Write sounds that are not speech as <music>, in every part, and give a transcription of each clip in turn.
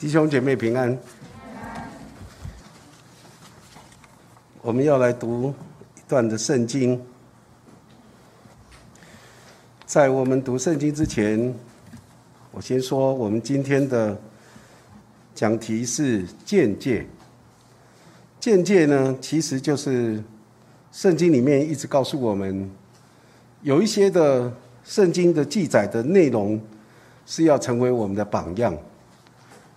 弟兄姐妹平安。我们要来读一段的圣经。在我们读圣经之前，我先说，我们今天的讲题是见解。见解呢，其实就是圣经里面一直告诉我们，有一些的圣经的记载的内容是要成为我们的榜样。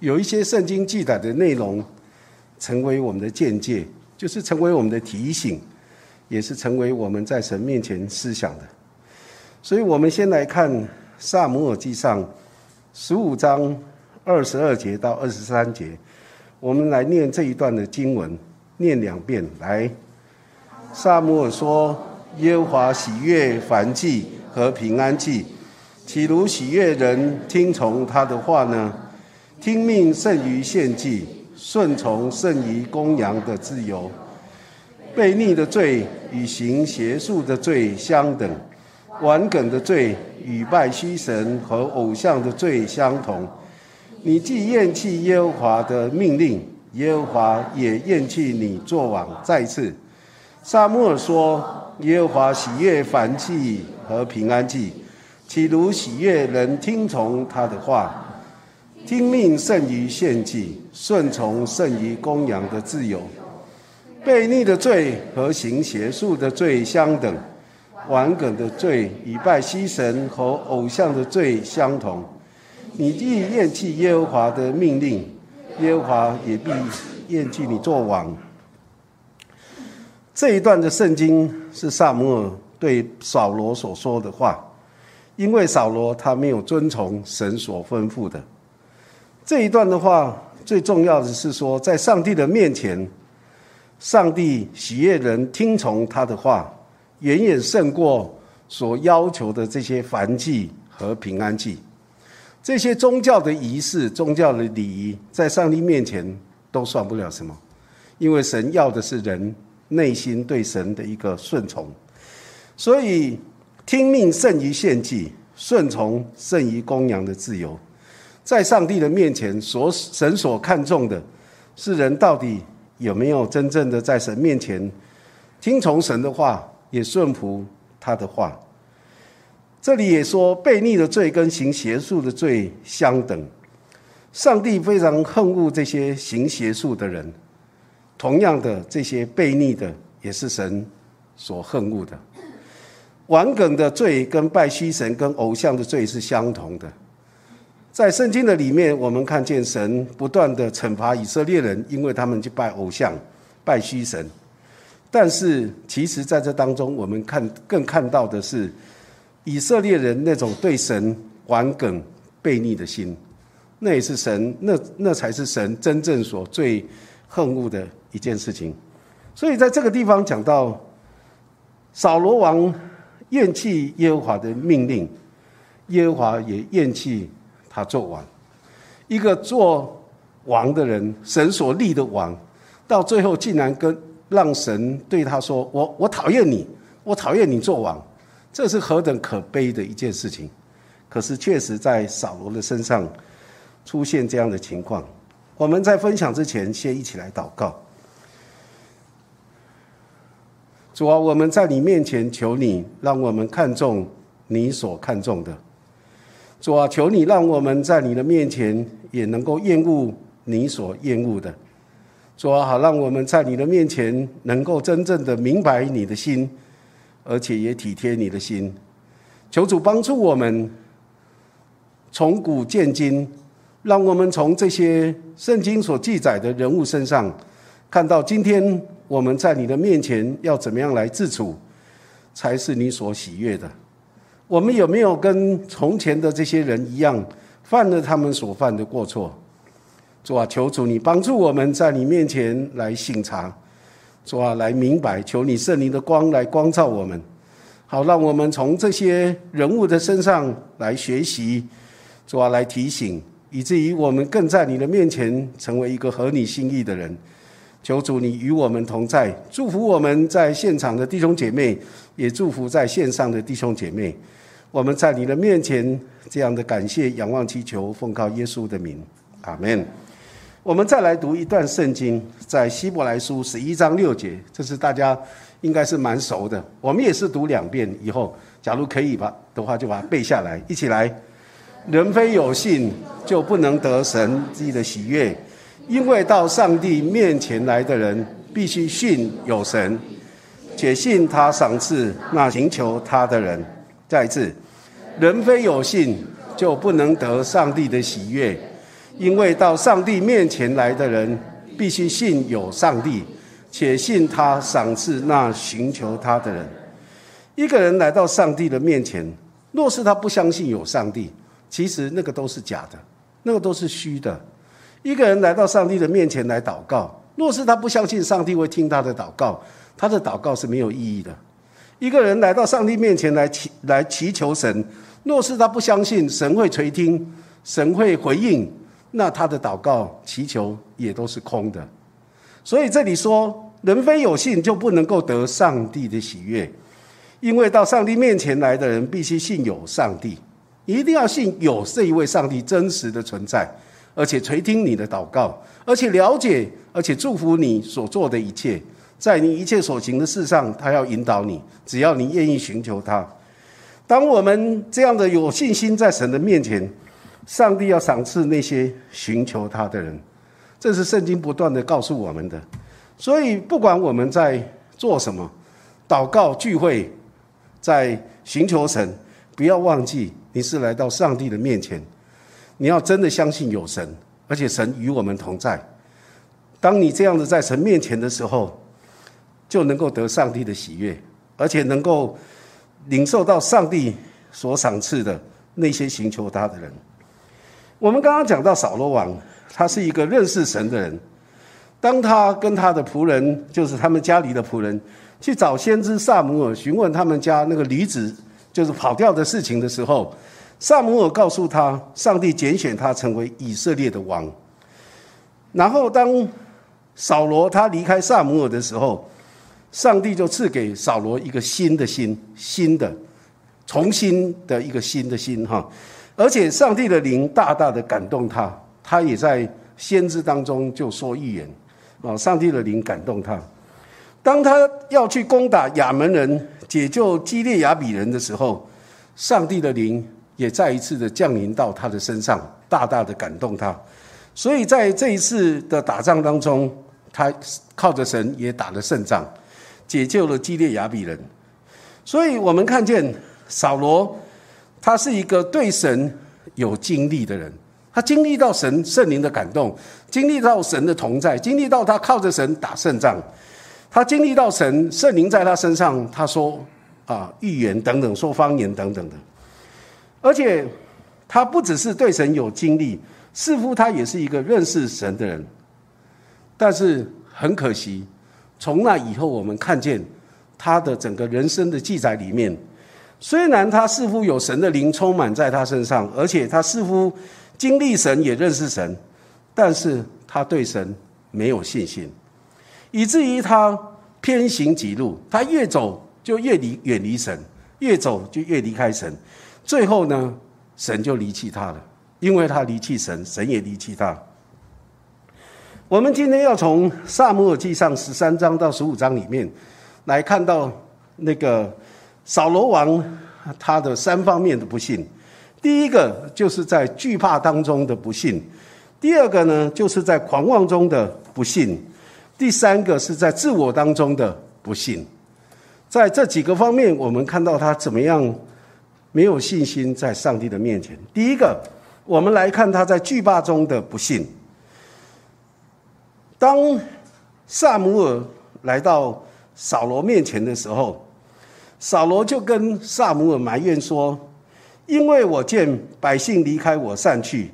有一些圣经记载的内容，成为我们的见解，就是成为我们的提醒，也是成为我们在神面前思想的。所以，我们先来看《萨姆尔记上》十五章二十二节到二十三节，我们来念这一段的经文，念两遍。来，萨姆尔说：“耶和华喜悦凡祭和平安祭，岂如喜悦人听从他的话呢？”听命胜于献祭，顺从胜于公羊的自由。悖逆的罪与行邪术的罪相等，顽梗的罪与拜虚神和偶像的罪相同。你既厌弃耶和华的命令，耶和华也厌弃你作王。再次，撒母耳说：“耶和华喜悦凡祭和平安祭，岂如喜悦人听从他的话？”听命胜于献祭，顺从胜于公羊的自由。悖逆的罪和行邪术的罪相等，顽梗的罪与拜西神和偶像的罪相同。你既厌弃耶和华的命令，耶和华也必厌弃你做王。这一段的圣经是萨姆尔对扫罗所说的话，因为扫罗他没有遵从神所吩咐的。这一段的话，最重要的是说，在上帝的面前，上帝喜悦人听从他的话，远远胜过所要求的这些燔祭和平安祭。这些宗教的仪式、宗教的礼仪，在上帝面前都算不了什么，因为神要的是人内心对神的一个顺从。所以，听命胜于献祭，顺从胜于公羊的自由。在上帝的面前，所神所看重的，是人到底有没有真正的在神面前听从神的话，也顺服他的话。这里也说，悖逆的罪跟行邪术的罪相等。上帝非常恨恶这些行邪术的人，同样的，这些悖逆的也是神所恨恶的。顽梗的罪跟拜虚神跟偶像的罪是相同的。在圣经的里面，我们看见神不断的惩罚以色列人，因为他们去拜偶像、拜虚神。但是，其实在这当中，我们看更看到的是以色列人那种对神顽梗悖逆的心，那也是神那那才是神真正所最恨恶的一件事情。所以，在这个地方讲到扫罗王厌弃耶和华的命令，耶和华也厌弃。他做王，一个做王的人，神所立的王，到最后竟然跟让神对他说：“我我讨厌你，我讨厌你做王。”这是何等可悲的一件事情！可是确实在扫罗的身上出现这样的情况。我们在分享之前，先一起来祷告。主啊，我们在你面前求你，让我们看重你所看重的。主啊，求你让我们在你的面前也能够厌恶你所厌恶的。主啊，好让我们在你的面前能够真正的明白你的心，而且也体贴你的心。求主帮助我们从古见今，让我们从这些圣经所记载的人物身上，看到今天我们在你的面前要怎么样来自处，才是你所喜悦的。我们有没有跟从前的这些人一样，犯了他们所犯的过错？主啊，求主你帮助我们在你面前来省察，主啊，来明白，求你圣灵的光来光照我们，好让我们从这些人物的身上来学习，主啊，来提醒，以至于我们更在你的面前成为一个合你心意的人。求主你与我们同在，祝福我们在现场的弟兄姐妹，也祝福在线上的弟兄姐妹。我们在你的面前，这样的感谢、仰望、祈求，奉靠耶稣的名，阿门。我们再来读一段圣经，在希伯来书十一章六节，这是大家应该是蛮熟的。我们也是读两遍以后，假如可以吧的话，就把它背下来，一起来。人非有信，就不能得神自己的喜悦，因为到上帝面前来的人，必须信有神，且信他赏赐那寻求他的人。再一次，人非有信，就不能得上帝的喜悦。因为到上帝面前来的人，必须信有上帝，且信他赏赐那寻求他的人。一个人来到上帝的面前，若是他不相信有上帝，其实那个都是假的，那个都是虚的。一个人来到上帝的面前来祷告，若是他不相信上帝会听他的祷告，他的祷告是没有意义的。一个人来到上帝面前来祈来祈求神，若是他不相信神会垂听，神会回应。那他的祷告祈求也都是空的，所以这里说人非有信就不能够得上帝的喜悦，因为到上帝面前来的人必须信有上帝，一定要信有这一位上帝真实的存在，而且垂听你的祷告，而且了解，而且祝福你所做的一切，在你一切所行的事上，他要引导你，只要你愿意寻求他。当我们这样的有信心在神的面前。上帝要赏赐那些寻求他的人，这是圣经不断的告诉我们的。所以，不管我们在做什么，祷告聚会，在寻求神，不要忘记你是来到上帝的面前。你要真的相信有神，而且神与我们同在。当你这样子在神面前的时候，就能够得上帝的喜悦，而且能够领受到上帝所赏赐的那些寻求他的人。我们刚刚讲到扫罗王，他是一个认识神的人。当他跟他的仆人，就是他们家里的仆人，去找先知萨姆尔询问他们家那个女子就是跑掉的事情的时候，萨姆尔告诉他，上帝拣选他成为以色列的王。然后当扫罗他离开萨姆尔的时候，上帝就赐给扫罗一个新的心，新的、重新的一个新的心，哈。而且上帝的灵大大的感动他，他也在先知当中就说预言，啊，上帝的灵感动他。当他要去攻打亚门人、解救基列亚比人的时候，上帝的灵也再一次的降临到他的身上，大大的感动他。所以在这一次的打仗当中，他靠着神也打了胜仗，解救了基列亚比人。所以我们看见扫罗。他是一个对神有经历的人，他经历到神圣灵的感动，经历到神的同在，经历到他靠着神打胜仗，他经历到神圣灵在他身上，他说啊预言等等，说方言等等的，而且他不只是对神有经历，似乎他也是一个认识神的人，但是很可惜，从那以后我们看见他的整个人生的记载里面。虽然他似乎有神的灵充满在他身上，而且他似乎经历神也认识神，但是他对神没有信心，以至于他偏行己路，他越走就越离远离神，越走就越离开神，最后呢，神就离弃他了，因为他离弃神，神也离弃他。我们今天要从萨姆尔记上十三章到十五章里面来看到那个。扫罗王他的三方面的不幸，第一个就是在惧怕当中的不幸，第二个呢就是在狂妄中的不幸，第三个是在自我当中的不幸。在这几个方面，我们看到他怎么样没有信心在上帝的面前。第一个，我们来看他在惧怕中的不幸。当萨姆尔来到扫罗面前的时候。扫罗就跟萨姆尔埋怨说：“因为我见百姓离开我散去，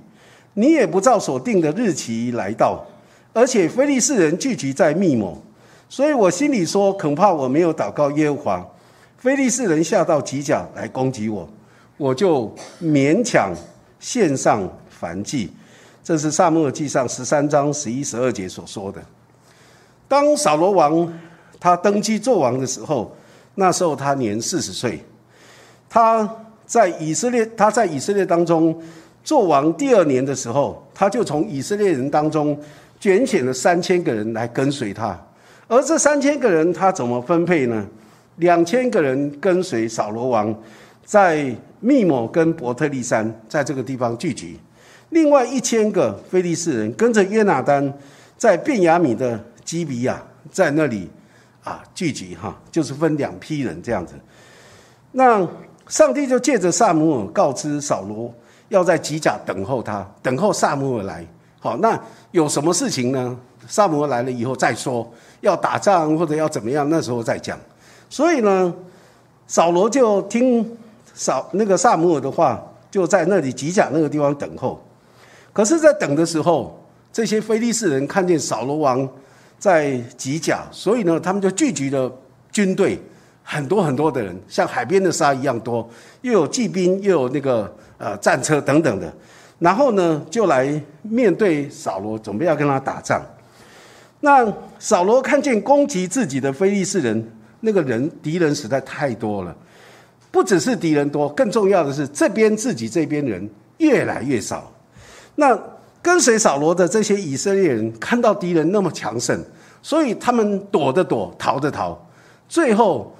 你也不照所定的日期来到，而且非利士人聚集在密谋，所以我心里说，恐怕我没有祷告耶和华，非利士人下到吉甲来攻击我，我就勉强献上燔祭。”这是萨母尔记上十三章十一、十二节所说的。当扫罗王他登基做王的时候。那时候他年四十岁，他在以色列，他在以色列当中做王第二年的时候，他就从以色列人当中拣选了三千个人来跟随他。而这三千个人他怎么分配呢？两千个人跟随扫罗王，在密抹跟伯特利山，在这个地方聚集；另外一千个非利士人跟着约拿丹，在便雅米的基比亚，在那里啊聚集哈，就是分两批人这样子。那上帝就借着萨姆尔告知扫罗，要在吉甲等候他，等候萨姆尔来。好，那有什么事情呢？萨姆尔来了以后再说，要打仗或者要怎么样，那时候再讲。所以呢，扫罗就听扫那个萨姆尔的话，就在那里吉甲那个地方等候。可是，在等的时候，这些非利士人看见扫罗王在吉甲，所以呢，他们就聚集了军队，很多很多的人，像海边的沙一样多，又有骑兵，又有那个呃战车等等的。然后呢，就来面对扫罗，准备要跟他打仗。那扫罗看见攻击自己的非利士人。那个人敌人实在太多了，不只是敌人多，更重要的是这边自己这边人越来越少。那跟随扫罗的这些以色列人看到敌人那么强盛，所以他们躲的躲，逃的逃。最后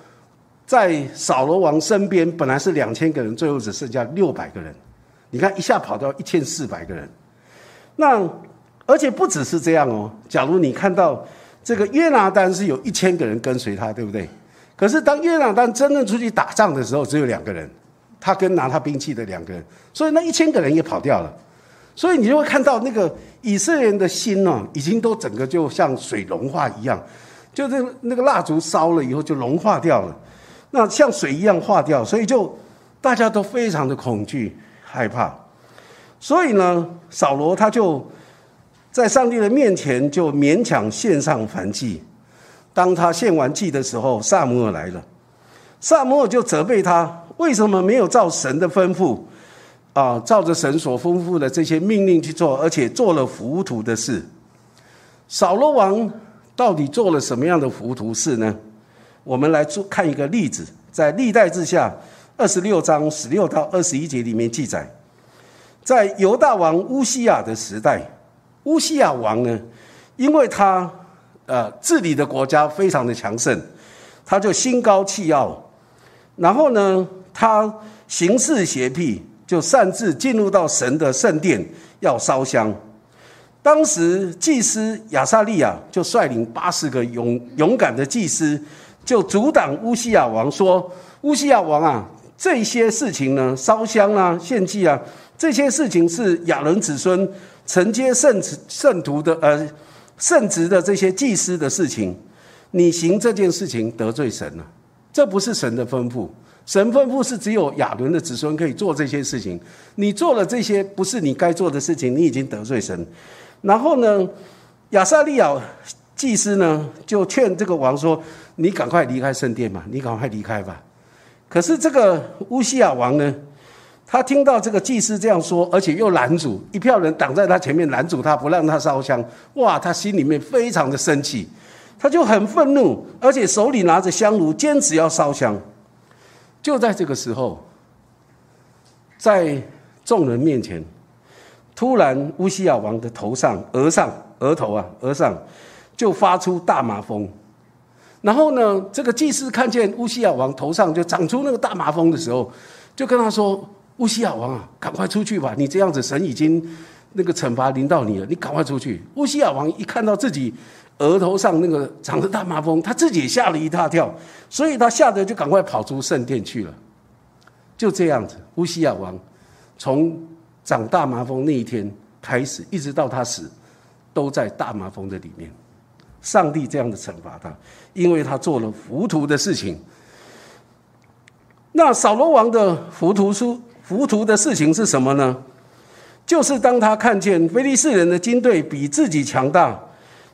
在扫罗王身边本来是两千个人，最后只剩下六百个人。你看一下跑到一千四百个人。那而且不只是这样哦，假如你看到。这个约拿丹是有一千个人跟随他，对不对？可是当约拿丹真正出去打仗的时候，只有两个人，他跟拿他兵器的两个人，所以那一千个人也跑掉了。所以你就会看到那个以色列人的心呢，已经都整个就像水融化一样，就是那个蜡烛烧了以后就融化掉了，那像水一样化掉，所以就大家都非常的恐惧害怕。所以呢，扫罗他就。在上帝的面前，就勉强献上燔祭。当他献完祭的时候，萨摩尔来了。萨摩尔就责备他，为什么没有照神的吩咐，啊，照着神所吩咐的这些命令去做，而且做了糊涂的事？扫罗王到底做了什么样的糊涂事呢？我们来做看一个例子，在历代志下二十六章十六到二十一节里面记载，在犹大王乌西亚的时代。乌西亚王呢，因为他呃治理的国家非常的强盛，他就心高气傲，然后呢，他行事邪僻，就擅自进入到神的圣殿要烧香。当时祭司亚撒利亚就率领八十个勇勇敢的祭司，就阻挡乌西亚王说：“乌西亚王啊，这些事情呢，烧香啊，献祭啊，这些事情是亚伦子孙。”承接圣圣徒的呃圣职的这些祭司的事情，你行这件事情得罪神了，这不是神的吩咐。神吩咐是只有亚伦的子孙可以做这些事情，你做了这些不是你该做的事情，你已经得罪神。然后呢，亚撒利亚祭司呢就劝这个王说：“你赶快离开圣殿嘛，你赶快离开吧。”可是这个乌西亚王呢？他听到这个祭司这样说，而且又拦阻一票人挡在他前面拦阻他，不让他烧香。哇，他心里面非常的生气，他就很愤怒，而且手里拿着香炉，坚持要烧香。就在这个时候，在众人面前，突然乌西亚王的头上、额上、额头啊、额上就发出大麻风。然后呢，这个祭司看见乌西亚王头上就长出那个大麻风的时候，就跟他说。乌西亚王啊，赶快出去吧！你这样子，神已经那个惩罚临到你了。你赶快出去！乌西亚王一看到自己额头上那个长着大麻风，他自己也吓了一大跳，所以他吓得就赶快跑出圣殿去了。就这样子，乌西亚王从长大麻风那一天开始，一直到他死，都在大麻风的里面。上帝这样的惩罚他，因为他做了糊涂的事情。那扫罗王的糊涂书。糊涂的事情是什么呢？就是当他看见菲利士人的军队比自己强大，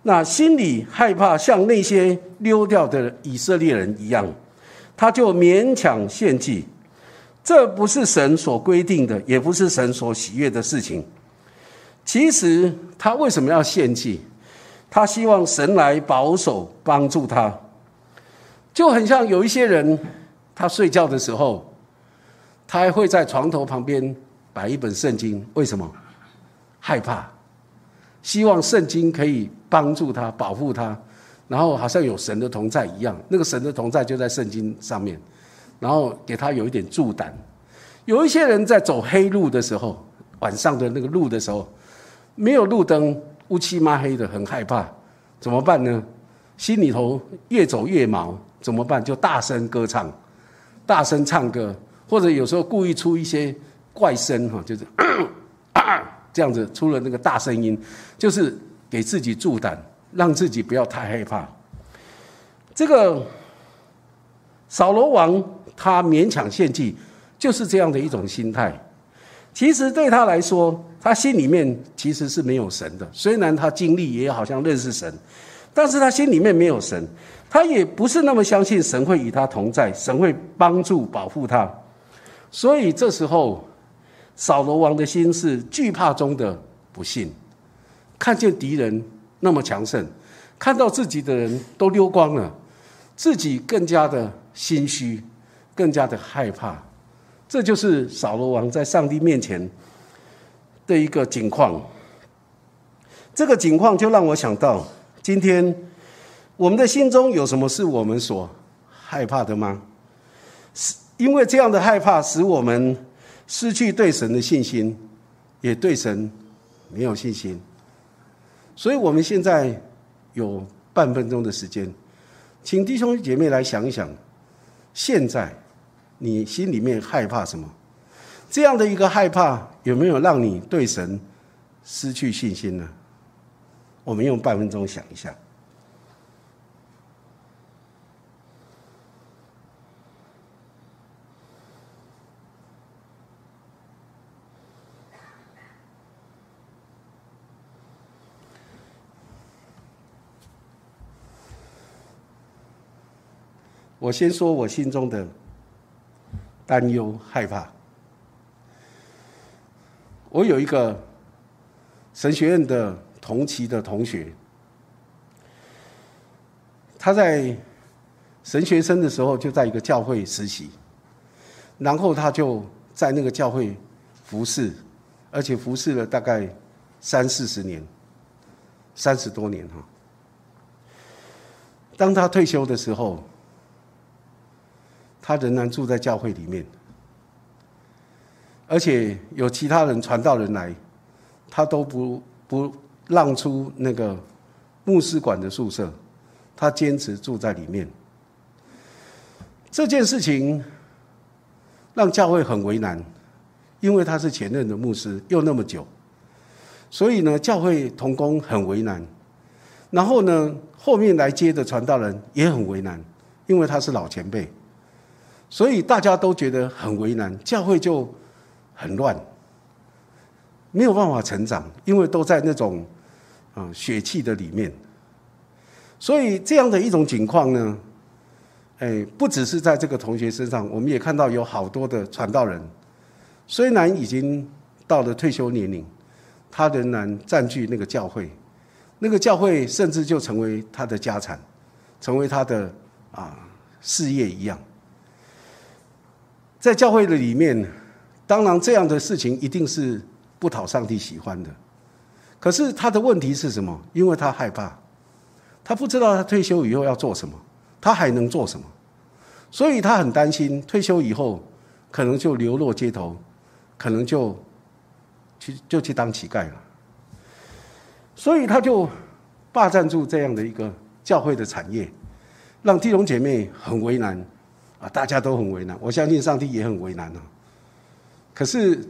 那心里害怕，像那些溜掉的以色列人一样，他就勉强献祭。这不是神所规定的，也不是神所喜悦的事情。其实他为什么要献祭？他希望神来保守帮助他，就很像有一些人，他睡觉的时候。他还会在床头旁边摆一本圣经，为什么？害怕，希望圣经可以帮助他、保护他，然后好像有神的同在一样。那个神的同在就在圣经上面，然后给他有一点助胆。有一些人在走黑路的时候，晚上的那个路的时候，没有路灯，乌漆抹黑的，很害怕，怎么办呢？心里头越走越毛，怎么办？就大声歌唱，大声唱歌，或者有时候故意出一些怪声哈，就是 <coughs> 这样子出了那个大声音，就是给自己助胆，让自己不要太害怕。这个扫罗王他勉强献祭，就是这样的一种心态。其实对他来说，他心里面其实是没有神的，虽然他经历也好像认识神。但是他心里面没有神，他也不是那么相信神会与他同在，神会帮助保护他。所以这时候，扫罗王的心是惧怕中的不信，看见敌人那么强盛，看到自己的人都溜光了，自己更加的心虚，更加的害怕。这就是扫罗王在上帝面前的一个景况。这个景况就让我想到。今天，我们的心中有什么是我们所害怕的吗？是因为这样的害怕，使我们失去对神的信心，也对神没有信心。所以，我们现在有半分钟的时间，请弟兄姐妹来想一想，现在你心里面害怕什么？这样的一个害怕，有没有让你对神失去信心呢？我们用半分钟想一下。我先说我心中的担忧、害怕。我有一个神学院的。同期的同学，他在神学生的时候就在一个教会实习，然后他就在那个教会服侍，而且服侍了大概三四十年，三十多年哈。当他退休的时候，他仍然住在教会里面，而且有其他人传道人来，他都不不。让出那个牧师馆的宿舍，他坚持住在里面。这件事情让教会很为难，因为他是前任的牧师，又那么久，所以呢，教会同工很为难。然后呢，后面来接的传道人也很为难，因为他是老前辈，所以大家都觉得很为难，教会就很乱，没有办法成长，因为都在那种。啊，血气的里面，所以这样的一种情况呢，哎，不只是在这个同学身上，我们也看到有好多的传道人，虽然已经到了退休年龄，他仍然占据那个教会，那个教会甚至就成为他的家产，成为他的啊事业一样。在教会的里面，当然这样的事情一定是不讨上帝喜欢的。可是他的问题是什么？因为他害怕，他不知道他退休以后要做什么，他还能做什么，所以他很担心退休以后可能就流落街头，可能就去就去当乞丐了。所以他就霸占住这样的一个教会的产业，让弟兄姐妹很为难啊，大家都很为难。我相信上帝也很为难啊。可是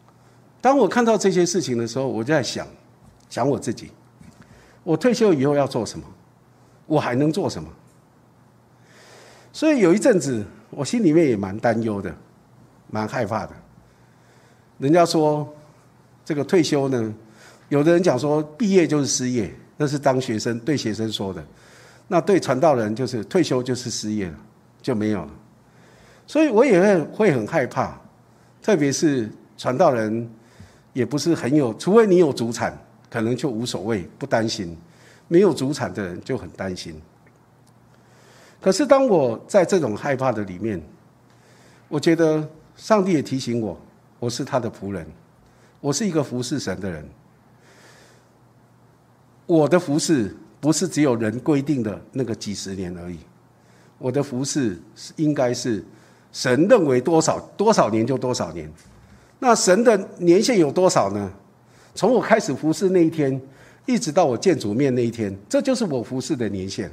<tsk> 当我看到这些事情的时候，我就在想。想我自己，我退休以后要做什么？我还能做什么？所以有一阵子，我心里面也蛮担忧的，蛮害怕的。人家说这个退休呢，有的人讲说毕业就是失业，那是当学生对学生说的。那对传道人就是退休就是失业了，就没有了。所以我也会很害怕，特别是传道人也不是很有，除非你有主产。可能就无所谓，不担心；没有主产的人就很担心。可是当我在这种害怕的里面，我觉得上帝也提醒，我我是他的仆人，我是一个服侍神的人。我的服侍不是只有人规定的那个几十年而已，我的服侍是应该是神认为多少多少年就多少年。那神的年限有多少呢？从我开始服侍那一天，一直到我见主面那一天，这就是我服侍的年限。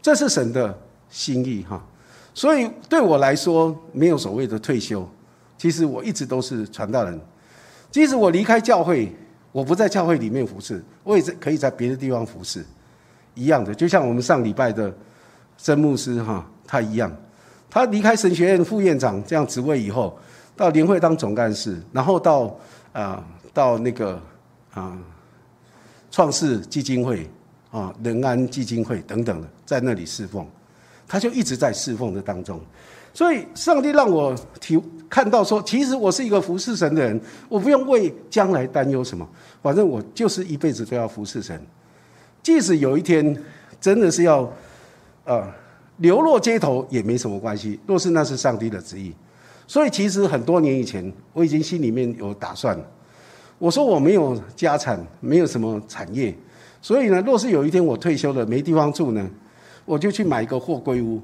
这是神的心意哈，所以对我来说没有所谓的退休。其实我一直都是传道人，即使我离开教会，我不在教会里面服侍，我也在可以在别的地方服侍，一样的。就像我们上礼拜的曾牧师哈，他一样，他离开神学院副院长这样职位以后。到联会当总干事，然后到啊到那个啊创世基金会啊仁安基金会等等的，在那里侍奉，他就一直在侍奉的当中。所以上帝让我体看到说，其实我是一个服侍神的人，我不用为将来担忧什么，反正我就是一辈子都要服侍神。即使有一天真的是要啊流落街头也没什么关系，若是那是上帝的旨意。所以其实很多年以前，我已经心里面有打算了。我说我没有家产，没有什么产业，所以呢，若是有一天我退休了没地方住呢，我就去买一个货柜屋，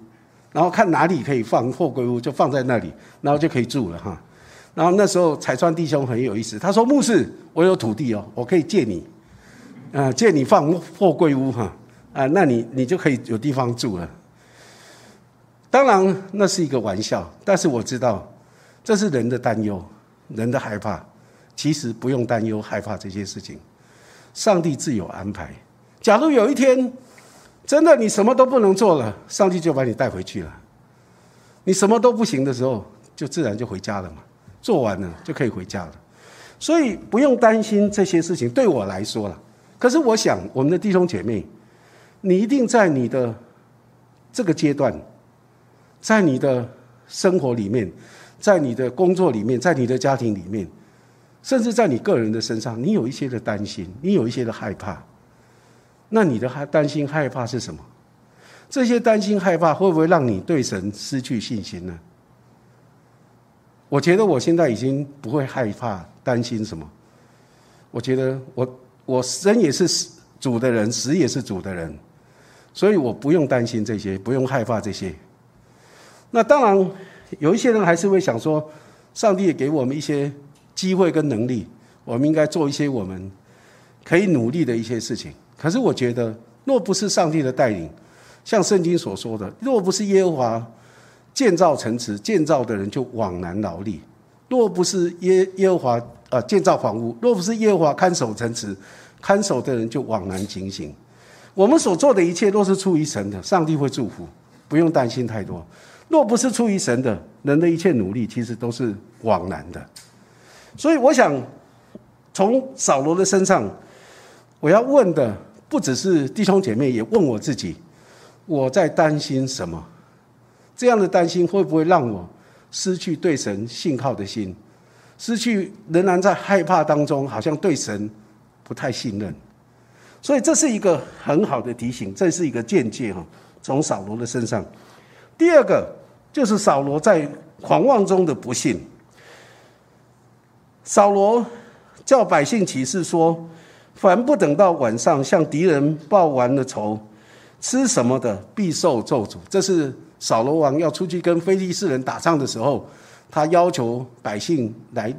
然后看哪里可以放货柜屋，就放在那里，然后就可以住了哈。然后那时候彩川弟兄很有意思，他说：“牧师，我有土地哦，我可以借你，啊，借你放货柜屋哈，啊，那你你就可以有地方住了。”当然，那是一个玩笑，但是我知道，这是人的担忧，人的害怕。其实不用担忧、害怕这些事情，上帝自有安排。假如有一天，真的你什么都不能做了，上帝就把你带回去了。你什么都不行的时候，就自然就回家了嘛。做完了就可以回家了，所以不用担心这些事情。对我来说了，可是我想，我们的弟兄姐妹，你一定在你的这个阶段。在你的生活里面，在你的工作里面，在你的家庭里面，甚至在你个人的身上，你有一些的担心，你有一些的害怕。那你的害担心害怕是什么？这些担心害怕会不会让你对神失去信心呢？我觉得我现在已经不会害怕担心什么。我觉得我我生也是主的人，死也是主的人，所以我不用担心这些，不用害怕这些。那当然，有一些人还是会想说，上帝也给我们一些机会跟能力，我们应该做一些我们可以努力的一些事情。可是我觉得，若不是上帝的带领，像圣经所说的，若不是耶和华建造城池，建造的人就枉然劳力；若不是耶耶和华啊建造房屋，若不是耶和华看守城池，看守的人就枉然警醒。我们所做的一切都是出于神的，上帝会祝福，不用担心太多。若不是出于神的，人的一切努力其实都是枉然的。所以，我想从扫罗的身上，我要问的不只是弟兄姐妹，也问我自己：我在担心什么？这样的担心会不会让我失去对神信靠的心，失去仍然在害怕当中，好像对神不太信任？所以，这是一个很好的提醒，这是一个见解哈。从扫罗的身上，第二个。就是扫罗在狂妄中的不幸。扫罗叫百姓起誓说：“凡不等到晚上向敌人报完了仇，吃什么的必受咒诅。”这是扫罗王要出去跟非利士人打仗的时候，他要求百姓来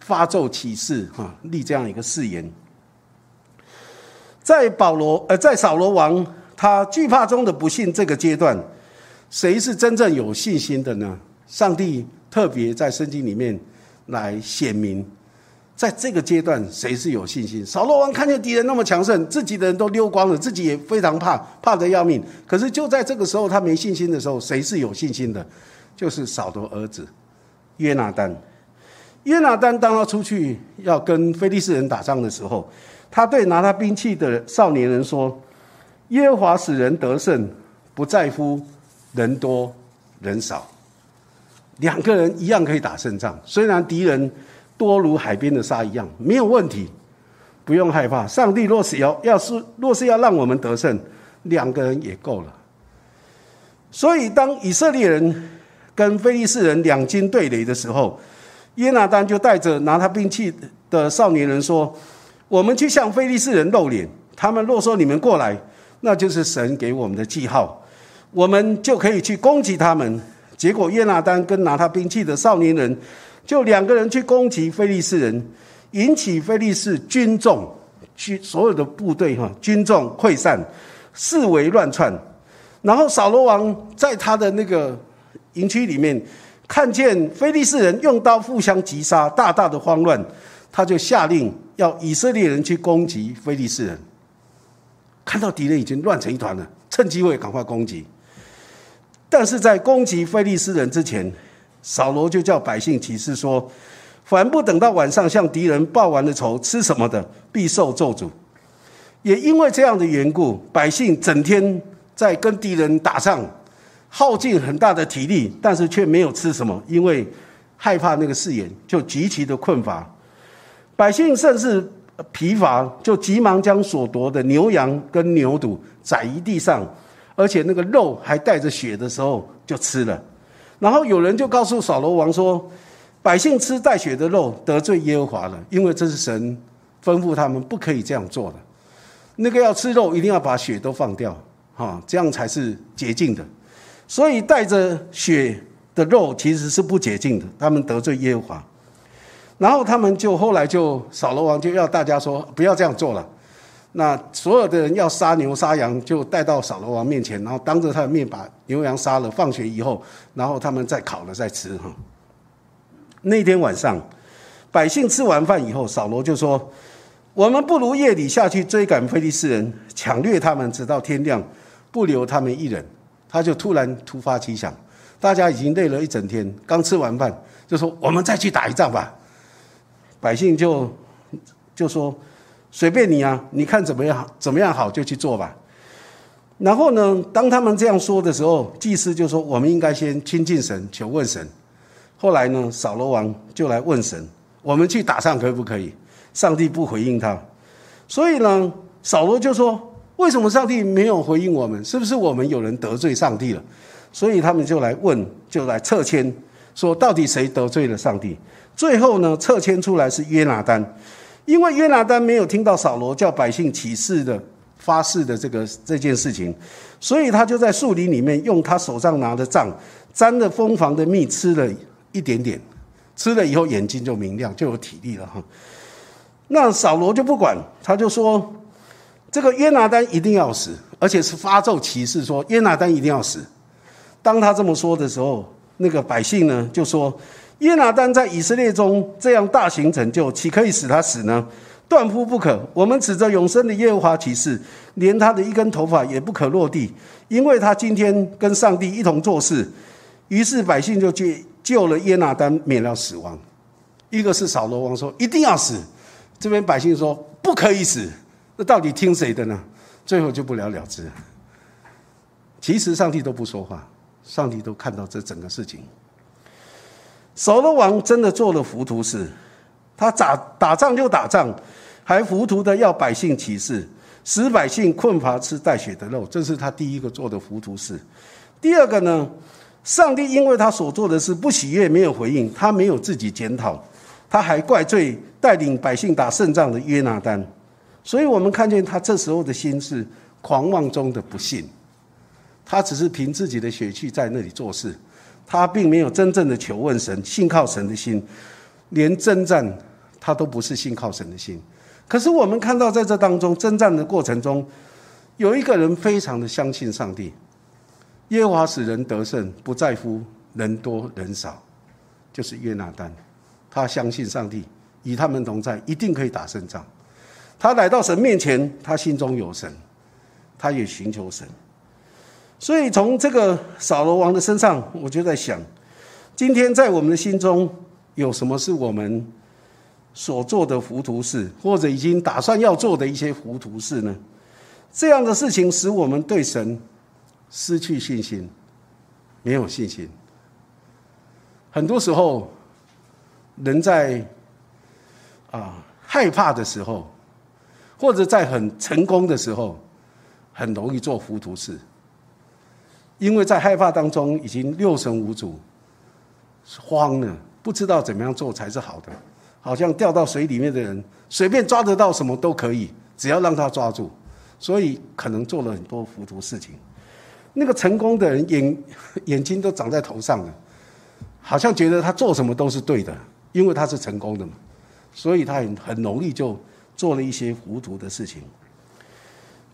发咒起誓，哈，立这样一个誓言。在保罗呃，在扫罗王他惧怕中的不幸这个阶段。谁是真正有信心的呢？上帝特别在圣经里面来显明，在这个阶段谁是有信心？扫罗王看见敌人那么强盛，自己的人都溜光了，自己也非常怕，怕得要命。可是就在这个时候，他没信心的时候，谁是有信心的？就是扫罗儿子约拿丹。约拿丹当他出去要跟非利士人打仗的时候，他对拿他兵器的少年人说：“耶和华使人得胜，不在乎。”人多人少，两个人一样可以打胜仗。虽然敌人多如海边的沙一样，没有问题，不用害怕。上帝若是要，要是若是要让我们得胜，两个人也够了。所以，当以色列人跟非利士人两军对垒的时候，耶拿丹就带着拿他兵器的少年人说：“我们去向非利士人露脸，他们若说你们过来，那就是神给我们的记号，我们就可以去攻击他们。”结果约拿丹跟拿他兵器的少年人就两个人去攻击非利士人，引起非利士军众、军所有的部队哈军众溃散，四围乱窜。然后扫罗王在他的那个营区里面。看见非利士人用刀互相击杀，大大的慌乱，他就下令要以色列人去攻击非利士人。看到敌人已经乱成一团了，趁机会赶快攻击。但是在攻击非利士人之前，扫罗就叫百姓起誓说：凡不等到晚上向敌人报完了仇，吃什么的必受咒诅。也因为这样的缘故，百姓整天在跟敌人打仗。耗尽很大的体力，但是却没有吃什么，因为害怕那个誓言，就极其的困乏。百姓甚至疲乏，就急忙将所夺的牛羊跟牛犊宰于地上，而且那个肉还带着血的时候就吃了。然后有人就告诉扫罗王说：“百姓吃带血的肉得罪耶和华了，因为这是神吩咐他们不可以这样做的。那个要吃肉，一定要把血都放掉，哈，这样才是洁净的。”所以带着血的肉其实是不洁净的，他们得罪耶和华，然后他们就后来就扫罗王就要大家说不要这样做了，那所有的人要杀牛杀羊就带到扫罗王面前，然后当着他的面把牛羊杀了，放血以后，然后他们再烤了再吃哈。那天晚上，百姓吃完饭以后，扫罗就说：“我们不如夜里下去追赶非利士人，抢掠他们，直到天亮，不留他们一人。”他就突然突发奇想，大家已经累了一整天，刚吃完饭，就说我们再去打一仗吧。百姓就就说随便你啊，你看怎么样怎么样好就去做吧。然后呢，当他们这样说的时候，祭司就说我们应该先亲近神，求问神。后来呢，扫罗王就来问神，我们去打仗可不可以？上帝不回应他，所以呢，扫罗就说。为什么上帝没有回应我们？是不是我们有人得罪上帝了？所以他们就来问，就来撤迁，说到底谁得罪了上帝？最后呢，撤迁出来是约拿丹，因为约拿丹没有听到扫罗叫百姓起誓的发誓的这个这件事情，所以他就在树林里面用他手上拿的杖沾了蜂房的蜜吃了一点点，吃了以后眼睛就明亮，就有体力了哈。那扫罗就不管，他就说。这个约拿丹一定要死，而且是发咒起誓说约拿丹一定要死。当他这么说的时候，那个百姓呢就说：耶拿丹在以色列中这样大行成就，岂可以使他死呢？断乎不可！我们指着永生的耶和华起誓，连他的一根头发也不可落地，因为他今天跟上帝一同做事。于是百姓就救救了耶拿丹，免了死亡。一个是扫罗王说一定要死，这边百姓说不可以死。那到底听谁的呢？最后就不了了之。其实上帝都不说话，上帝都看到这整个事情。扫罗王真的做了糊涂事，他打打仗就打仗，还糊涂的要百姓起誓，使百姓困乏吃带血的肉，这是他第一个做的糊涂事。第二个呢，上帝因为他所做的事不喜悦，没有回应，他没有自己检讨，他还怪罪带领百姓打胜仗的约拿丹。所以我们看见他这时候的心是狂妄中的不信，他只是凭自己的血气在那里做事，他并没有真正的求问神、信靠神的心，连征战他都不是信靠神的心。可是我们看到在这当中征战的过程中，有一个人非常的相信上帝，耶和华使人得胜，不在乎人多人少，就是约拿丹，他相信上帝与他们同在，一定可以打胜仗。他来到神面前，他心中有神，他也寻求神。所以从这个扫罗王的身上，我就在想，今天在我们的心中有什么是我们所做的糊涂事，或者已经打算要做的一些糊涂事呢？这样的事情使我们对神失去信心，没有信心。很多时候，人在啊害怕的时候。或者在很成功的时候，很容易做糊涂事，因为在害怕当中已经六神无主，慌了，不知道怎么样做才是好的，好像掉到水里面的人，随便抓得到什么都可以，只要让他抓住，所以可能做了很多糊涂事情。那个成功的人眼眼睛都长在头上了，好像觉得他做什么都是对的，因为他是成功的嘛，所以他很很容易就做了一些糊涂的事情。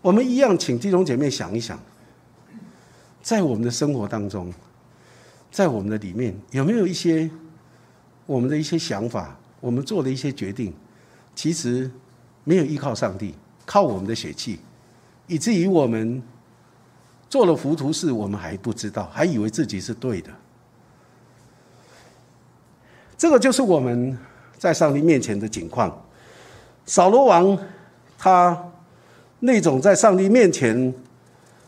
我们一样，请弟兄姐妹想一想，在我们的生活当中，在我们的里面有没有一些我们的一些想法，我们做的一些决定，其实没有依靠上帝，靠我们的血气，以至于我们。做了糊涂事，我们还不知道，还以为自己是对的。这个就是我们在上帝面前的景况。扫罗王他那种在上帝面前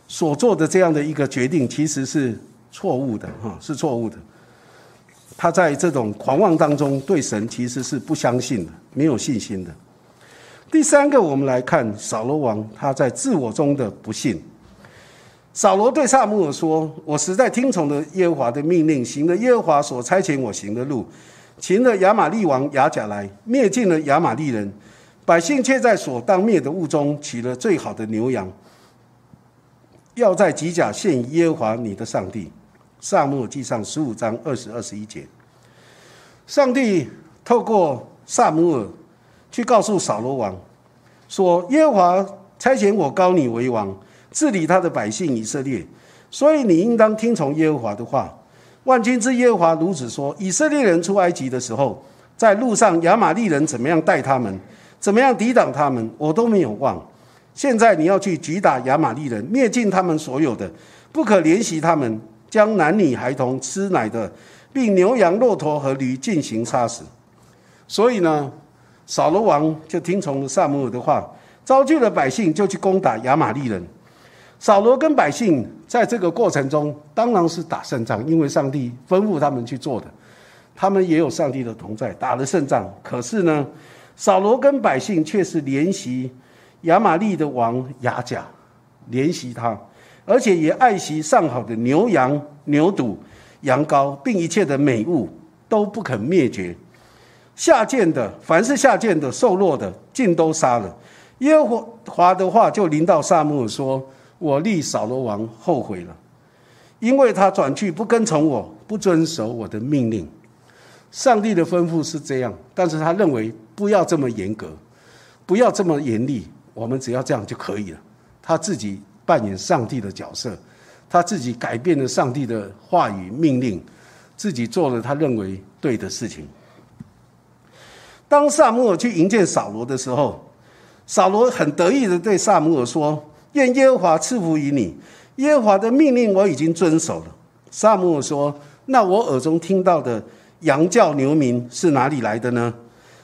所做的这样的一个决定，其实是错误的，哈，是错误的。他在这种狂妄当中，对神其实是不相信的，没有信心的。第三个，我们来看扫罗王他在自我中的不信。扫罗对萨姆尔说：“我实在听从了耶和华的命令，行了耶和华所差遣我行的路，擒了亚玛利王亚甲来，灭尽了亚玛利人，百姓却在所当灭的物中取了最好的牛羊，要在吉甲献耶和华你的上帝。”萨姆尔记上十五章二十二十一节。上帝透过萨姆尔去告诉扫罗王说：“耶和华差遣我高你为王。”治理他的百姓以色列，所以你应当听从耶和华的话。万军之耶和华如此说：以色列人出埃及的时候，在路上亚玛利人怎么样待他们，怎么样抵挡他们，我都没有忘。现在你要去击打亚玛利人，灭尽他们所有的，不可怜惜他们，将男女孩童吃奶的，并牛羊骆驼和驴进行杀死。所以呢，扫罗王就听从了萨姆尔的话，招聚了百姓，就去攻打亚玛利人。扫罗跟百姓在这个过程中，当然是打胜仗，因为上帝吩咐他们去做的，他们也有上帝的同在，打了胜仗。可是呢，扫罗跟百姓却是怜惜亚玛利的王亚甲，怜惜他，而且也爱惜上好的牛羊、牛犊、羊羔，并一切的美物，都不肯灭绝。下贱的，凡是下贱的、瘦弱的，尽都杀了。耶和华的话就临到萨母尔说。我立扫罗王后悔了，因为他转去不跟从我，不遵守我的命令。上帝的吩咐是这样，但是他认为不要这么严格，不要这么严厉，我们只要这样就可以了。他自己扮演上帝的角色，他自己改变了上帝的话语命令，自己做了他认为对的事情。当萨姆尔去迎接扫罗的时候，扫罗很得意的对萨姆尔说。愿耶和华赐福于你。耶和华的命令我已经遵守了。萨姆尔说：“那我耳中听到的羊叫牛鸣是哪里来的呢？”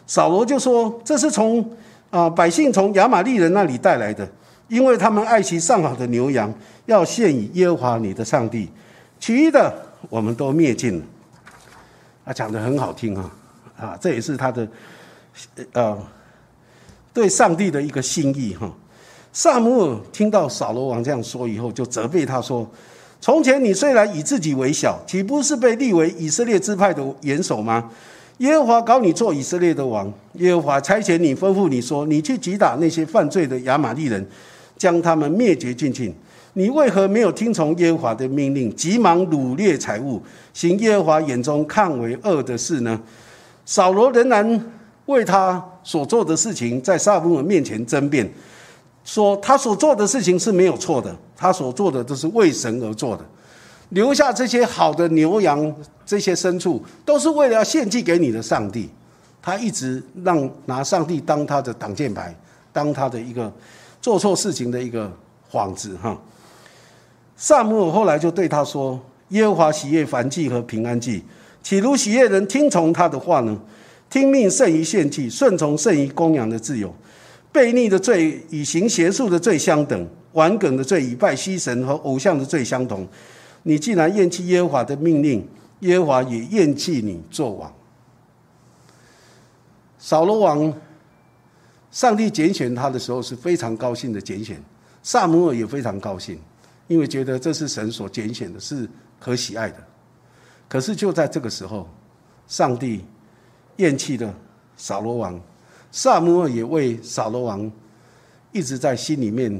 扫罗就说：“这是从啊百姓从亚玛利人那里带来的，因为他们爱惜上好的牛羊，要献以耶和华你的上帝。其余的我们都灭尽了。”啊，讲的很好听啊！啊，这也是他的呃对上帝的一个心意哈。萨姆尔听到扫罗王这样说以后，就责备他说：“从前你虽然以自己为小，岂不是被立为以色列支派的元首吗？耶和华搞你做以色列的王，耶和华差遣你，吩咐你说：你去击打那些犯罪的亚玛利人，将他们灭绝尽尽。你为何没有听从耶和华的命令，急忙掳掠财物，行耶和华眼中看为恶的事呢？”扫罗仍然为他所做的事情，在萨姆尔面前争辩。说他所做的事情是没有错的，他所做的都是为神而做的，留下这些好的牛羊、这些牲畜，都是为了要献祭给你的上帝。他一直让拿上帝当他的挡箭牌，当他的一个做错事情的一个幌子哈。萨姆尔后来就对他说：“耶和华喜悦燔祭和平安祭，岂如喜悦人听从他的话呢？听命胜于献祭，顺从胜于公羊的自由。”悖逆的罪与行邪术的罪相等，顽梗的罪与拜西神和偶像的罪相同。你既然厌弃耶和华的命令，耶和华也厌弃你做王。扫罗王，上帝拣选他的时候是非常高兴的拣选，萨摩尔也非常高兴，因为觉得这是神所拣选的，是可喜爱的。可是就在这个时候，上帝厌弃了扫罗王，萨摩尔也为扫罗王一直在心里面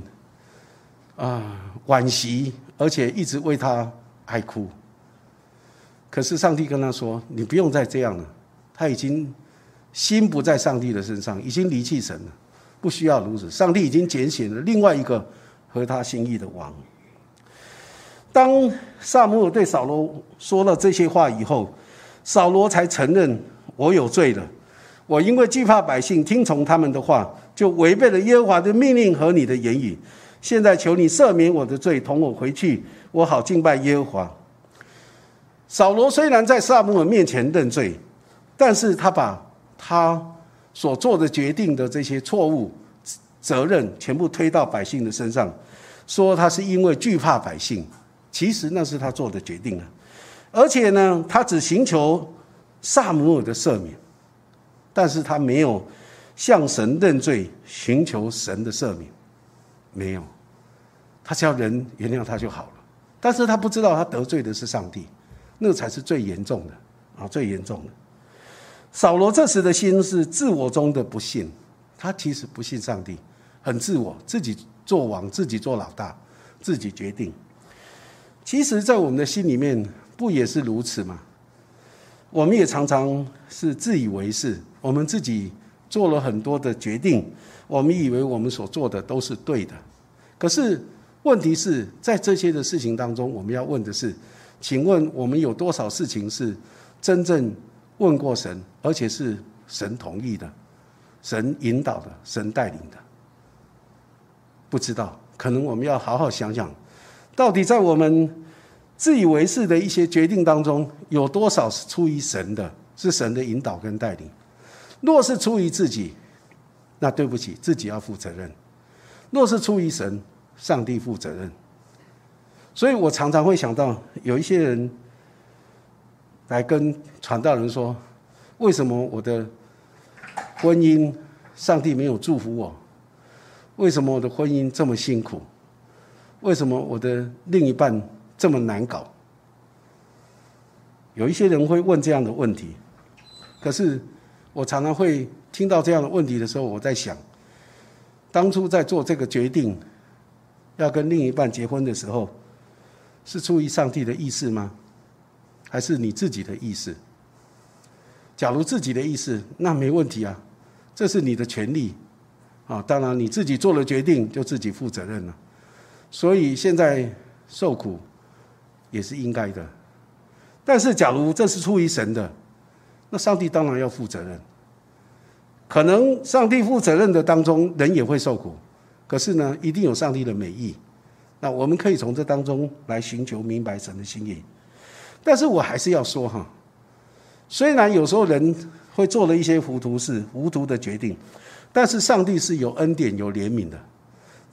啊惋惜，而且一直为他哀哭。可是上帝跟他说：“你不用再这样了，他已经心不在上帝的身上，已经离弃神了，不需要如此。上帝已经拣选了另外一个合他心意的王。”当萨姆尔对扫罗说了这些话以后，扫罗才承认我有罪了。我因为惧怕百姓，听从他们的话，就违背了耶和华的命令和你的言语。现在求你赦免我的罪，同我回去，我好敬拜耶和华。扫罗虽然在萨姆尔面前认罪，但是他把他所做的决定的这些错误责任全部推到百姓的身上，说他是因为惧怕百姓。其实那是他做的决定啊，而且呢，他只寻求萨姆尔的赦免，但是他没有向神认罪，寻求神的赦免，没有，他只要人原谅他就好了。但是他不知道他得罪的是上帝，那才是最严重的啊，最严重的。扫罗这时的心是自我中的不信，他其实不信上帝，很自我，自己做王，自己做老大，自己决定。其实，在我们的心里面，不也是如此吗？我们也常常是自以为是，我们自己做了很多的决定，我们以为我们所做的都是对的。可是，问题是在这些的事情当中，我们要问的是：请问我们有多少事情是真正问过神，而且是神同意的、神引导的、神带领的？不知道，可能我们要好好想想。到底在我们自以为是的一些决定当中，有多少是出于神的？是神的引导跟带领？若是出于自己，那对不起，自己要负责任；若是出于神，上帝负责任。所以我常常会想到，有一些人来跟传道人说：“为什么我的婚姻上帝没有祝福我？为什么我的婚姻这么辛苦？”为什么我的另一半这么难搞？有一些人会问这样的问题，可是我常常会听到这样的问题的时候，我在想，当初在做这个决定要跟另一半结婚的时候，是出于上帝的意思吗？还是你自己的意思？假如自己的意思，那没问题啊，这是你的权利啊。当然，你自己做了决定，就自己负责任了。所以现在受苦也是应该的，但是假如这是出于神的，那上帝当然要负责任。可能上帝负责任的当中，人也会受苦，可是呢，一定有上帝的美意。那我们可以从这当中来寻求明白神的心意。但是我还是要说哈，虽然有时候人会做了一些糊涂事、糊涂的决定，但是上帝是有恩典、有怜悯的。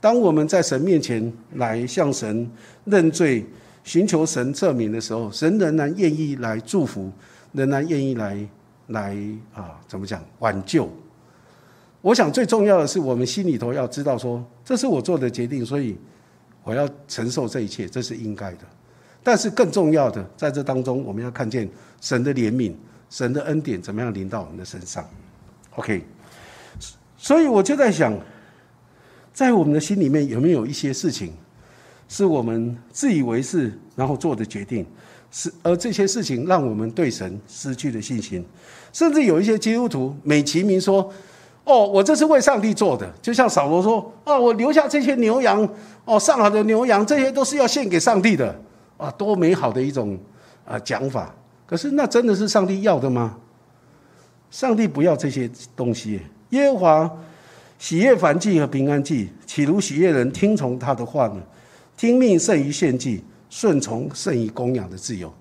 当我们在神面前来向神认罪、寻求神赦免的时候，神仍然愿意来祝福，仍然愿意来来啊，怎么讲挽救？我想最重要的是，我们心里头要知道说，这是我做的决定，所以我要承受这一切，这是应该的。但是更重要的，在这当中，我们要看见神的怜悯、神的恩典怎么样临到我们的身上。OK，所以我就在想。在我们的心里面有没有一些事情，是我们自以为是然后做的决定，是而这些事情让我们对神失去了信心，甚至有一些基督徒美其名说：“哦，我这是为上帝做的。”就像扫罗说：“哦，我留下这些牛羊，哦，上好的牛羊，这些都是要献给上帝的。”啊，多美好的一种啊讲法！可是那真的是上帝要的吗？上帝不要这些东西，耶和华。喜悦凡祭和平安祭，岂如喜悦人听从他的话呢？听命胜于献祭，顺从胜于供养的自由。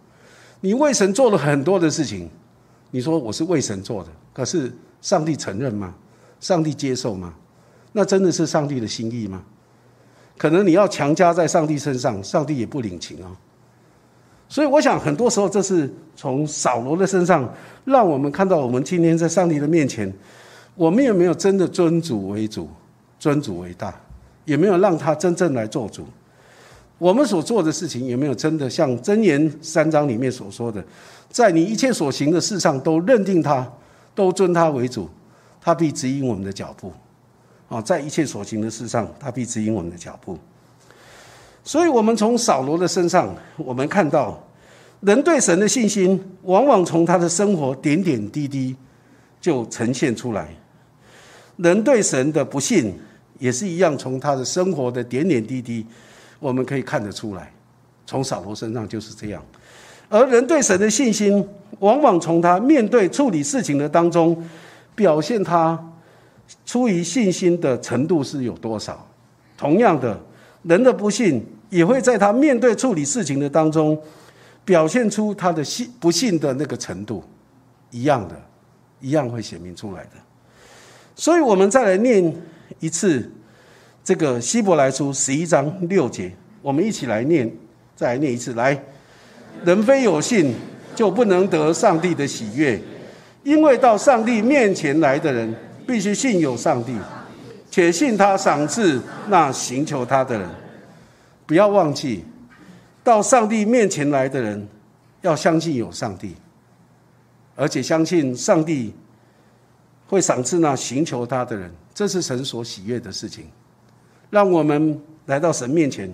你为神做了很多的事情，你说我是为神做的，可是上帝承认吗？上帝接受吗？那真的是上帝的心意吗？可能你要强加在上帝身上，上帝也不领情哦。所以我想，很多时候这是从扫罗的身上，让我们看到我们今天在上帝的面前。我们有没有真的尊主为主，尊主为大？有没有让他真正来做主？我们所做的事情有没有真的像箴言三章里面所说的，在你一切所行的事上都认定他，都尊他为主，他必指引我们的脚步。啊，在一切所行的事上，他必指引我们的脚步。所以，我们从扫罗的身上，我们看到人对神的信心，往往从他的生活点点滴滴就呈现出来；人对神的不信，也是一样，从他的生活的点点滴滴，我们可以看得出来。从扫罗身上就是这样，而人对神的信心，往往从他面对处理事情的当中，表现他。出于信心的程度是有多少？同样的，人的不信也会在他面对处理事情的当中，表现出他的信不信的那个程度，一样的，一样会显明出来的。所以，我们再来念一次这个希伯来书十一章六节，我们一起来念，再来念一次。来，人非有信，就不能得上帝的喜悦，因为到上帝面前来的人。必须信有上帝，且信他赏赐那寻求他的人。不要忘记，到上帝面前来的人，要相信有上帝，而且相信上帝会赏赐那寻求他的人。这是神所喜悦的事情。让我们来到神面前，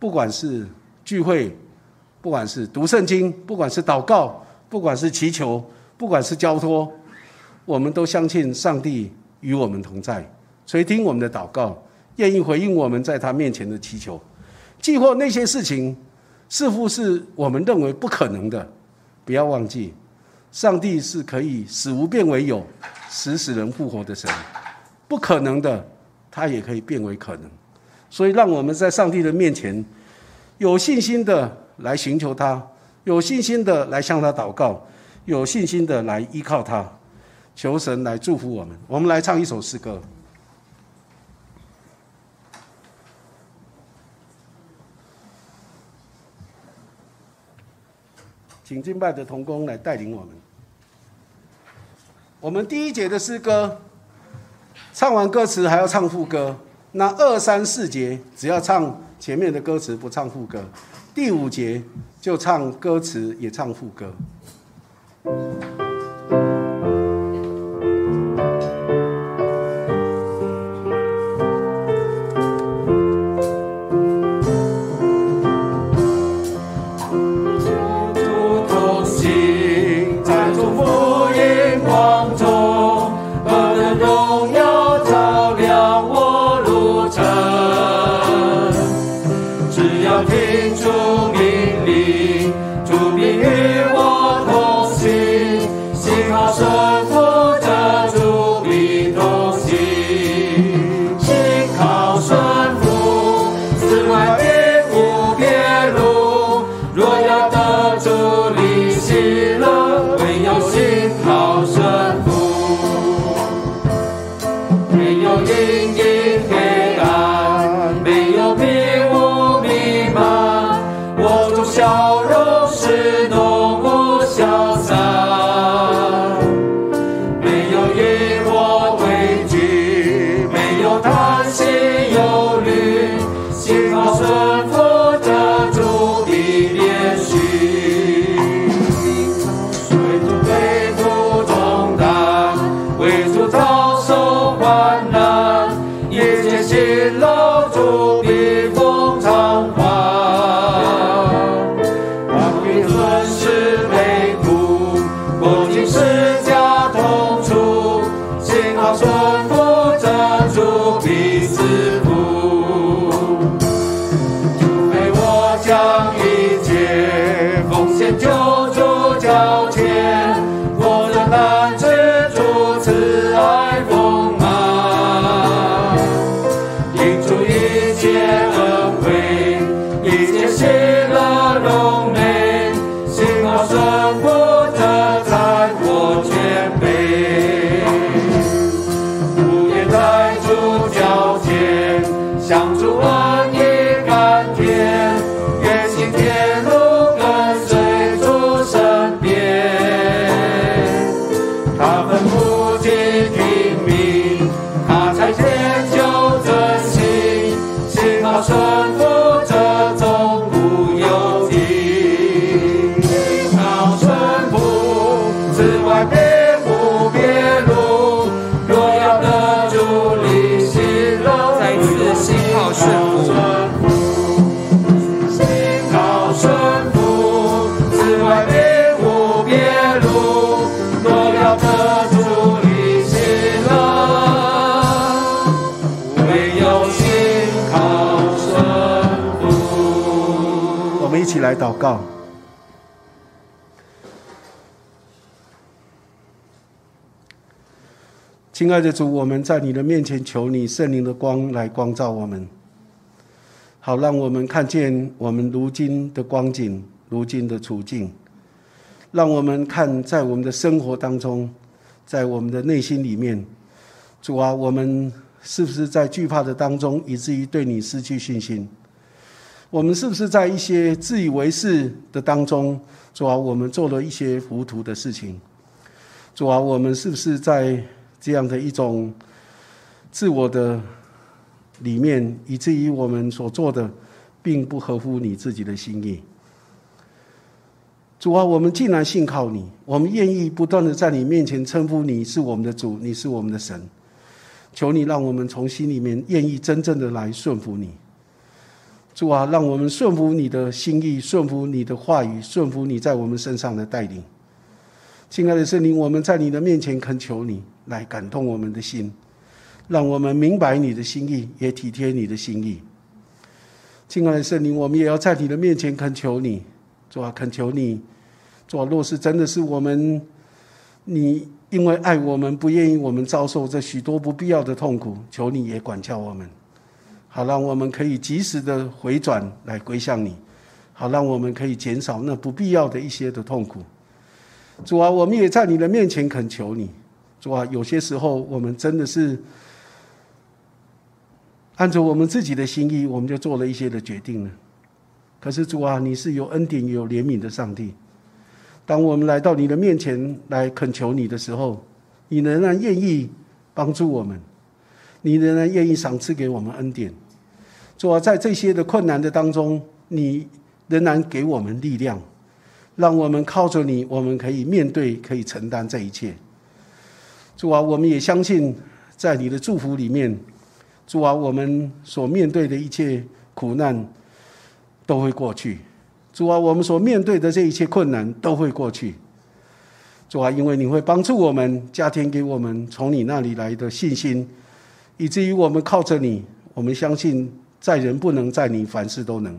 不管是聚会，不管是读圣经，不管是祷告，不管是祈求，不管是交托。我们都相信上帝与我们同在，垂听我们的祷告，愿意回应我们在他面前的祈求。既或那些事情似乎是我们认为不可能的，不要忘记，上帝是可以使无变为有，使死人复活的神。不可能的，他也可以变为可能。所以，让我们在上帝的面前有信心的来寻求他，有信心的来向他祷告，有信心的来依靠他。求神来祝福我们。我们来唱一首诗歌，请敬拜的童工来带领我们。我们第一节的诗歌，唱完歌词还要唱副歌。那二三四节只要唱前面的歌词，不唱副歌。第五节就唱歌词，也唱副歌。顺起来祷告。亲爱的主，我们在你的面前求你圣灵的光来光照我们，好让我们看见我们如今的光景、如今的处境，让我们看在我们的生活当中，在我们的内心里面，主啊，我们是不是在惧怕的当中，以至于对你失去信心？我们是不是在一些自以为是的当中，主啊，我们做了一些糊涂的事情？主啊，我们是不是在这样的一种自我的里面，以至于我们所做的并不合乎你自己的心意？主啊，我们既然信靠你，我们愿意不断的在你面前称呼你是我们的主，你是我们的神。求你让我们从心里面愿意真正的来顺服你。主啊，让我们顺服你的心意，顺服你的话语，顺服你在我们身上的带领。亲爱的圣灵，我们在你的面前恳求你来感动我们的心，让我们明白你的心意，也体贴你的心意。亲爱的圣灵，我们也要在你的面前恳求你，主啊，恳求你，主啊，若是真的是我们，你因为爱我们，不愿意我们遭受这许多不必要的痛苦，求你也管教我们。好，让我们可以及时的回转来归向你。好，让我们可以减少那不必要的一些的痛苦。主啊，我们也在你的面前恳求你。主啊，有些时候我们真的是按照我们自己的心意，我们就做了一些的决定了。可是主啊，你是有恩典、有怜悯的上帝。当我们来到你的面前来恳求你的时候，你仍然愿意帮助我们。你仍然愿意赏赐给我们恩典，主啊，在这些的困难的当中，你仍然给我们力量，让我们靠着你，我们可以面对，可以承担这一切。主啊，我们也相信，在你的祝福里面，主啊，我们所面对的一切苦难都会过去。主啊，我们所面对的这一切困难都会过去。主啊，因为你会帮助我们，加添给我们从你那里来的信心。以至于我们靠着你，我们相信在人不能，在你凡事都能。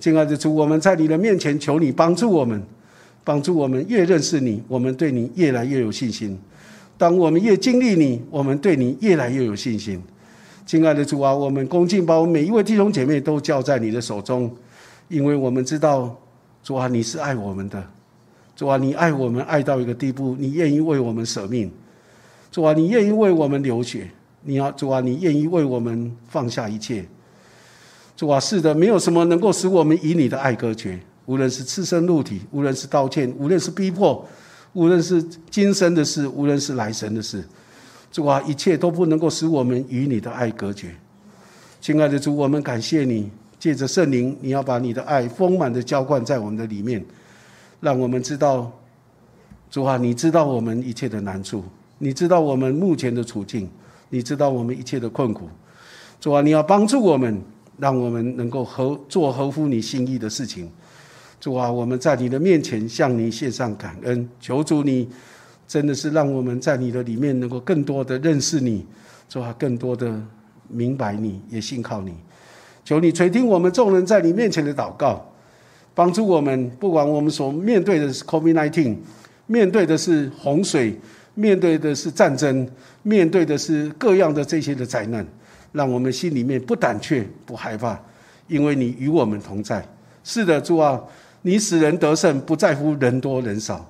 亲爱的主，我们在你的面前求你帮助我们，帮助我们越认识你，我们对你越来越有信心。当我们越经历你，我们对你越来越有信心。亲爱的主啊，我们恭敬把我们每一位弟兄姐妹都交在你的手中，因为我们知道主啊，你是爱我们的。主啊，你爱我们爱到一个地步，你愿意为我们舍命。主啊，你愿意为我们流血。你要主啊，你愿意为我们放下一切。主啊，是的，没有什么能够使我们与你的爱隔绝。无论是赤身肉体，无论是道歉，无论是逼迫，无论是今生的事，无论是来生的事，主啊，一切都不能够使我们与你的爱隔绝。亲爱的主，我们感谢你，借着圣灵，你要把你的爱丰满的浇灌在我们的里面，让我们知道，主啊，你知道我们一切的难处，你知道我们目前的处境。你知道我们一切的困苦，主啊，你要帮助我们，让我们能够合做合乎你心意的事情。主啊，我们在你的面前向你献上感恩，求主你真的是让我们在你的里面能够更多的认识你，主啊，更多的明白你，也信靠你。求你垂听我们众人在你面前的祷告，帮助我们，不管我们所面对的是 COVID-19，面对的是洪水。面对的是战争，面对的是各样的这些的灾难，让我们心里面不胆怯、不害怕，因为你与我们同在。是的，主啊，你使人得胜，不在乎人多人少。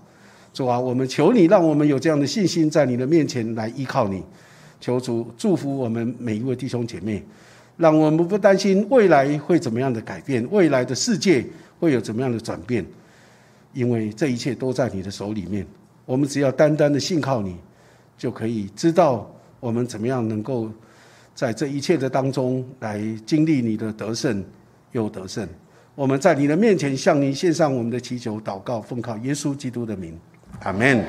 主啊，我们求你，让我们有这样的信心，在你的面前来依靠你。求主祝福我们每一位弟兄姐妹，让我们不担心未来会怎么样的改变，未来的世界会有怎么样的转变，因为这一切都在你的手里面。我们只要单单的信靠你，就可以知道我们怎么样能够在这一切的当中来经历你的得胜又得胜。我们在你的面前向你献上我们的祈求、祷告，奉靠耶稣基督的名，阿门。